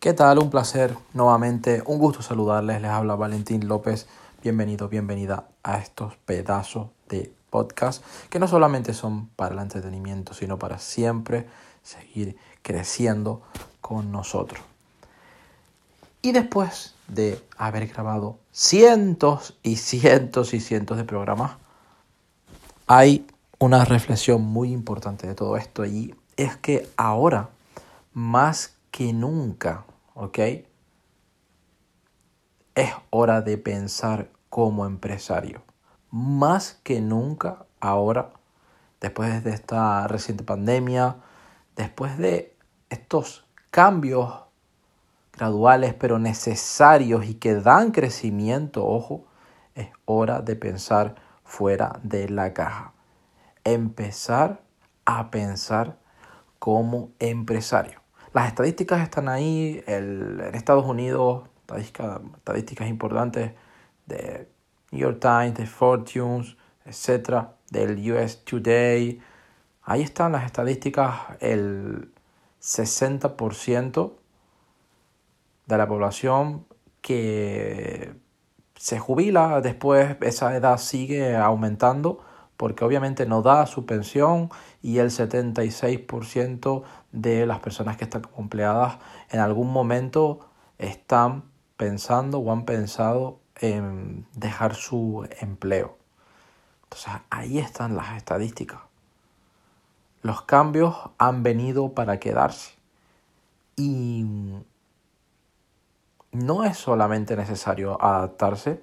¿Qué tal? Un placer nuevamente, un gusto saludarles. Les habla Valentín López. Bienvenido, bienvenida a estos pedazos de podcast que no solamente son para el entretenimiento, sino para siempre seguir creciendo con nosotros. Y después de haber grabado cientos y cientos y cientos de programas, hay una reflexión muy importante de todo esto y es que ahora, más que nunca, ¿ok? Es hora de pensar como empresario. Más que nunca ahora, después de esta reciente pandemia, después de estos cambios graduales pero necesarios y que dan crecimiento, ojo, es hora de pensar fuera de la caja. Empezar a pensar como empresario. Las estadísticas están ahí, en Estados Unidos, estadísticas, importantes de New York Times, de Fortunes, etc., del US Today. Ahí están las estadísticas, el 60% de la población que se jubila después, esa edad sigue aumentando porque obviamente no da su pensión y el 76% de las personas que están empleadas en algún momento están pensando o han pensado en dejar su empleo. Entonces ahí están las estadísticas. Los cambios han venido para quedarse. Y no es solamente necesario adaptarse,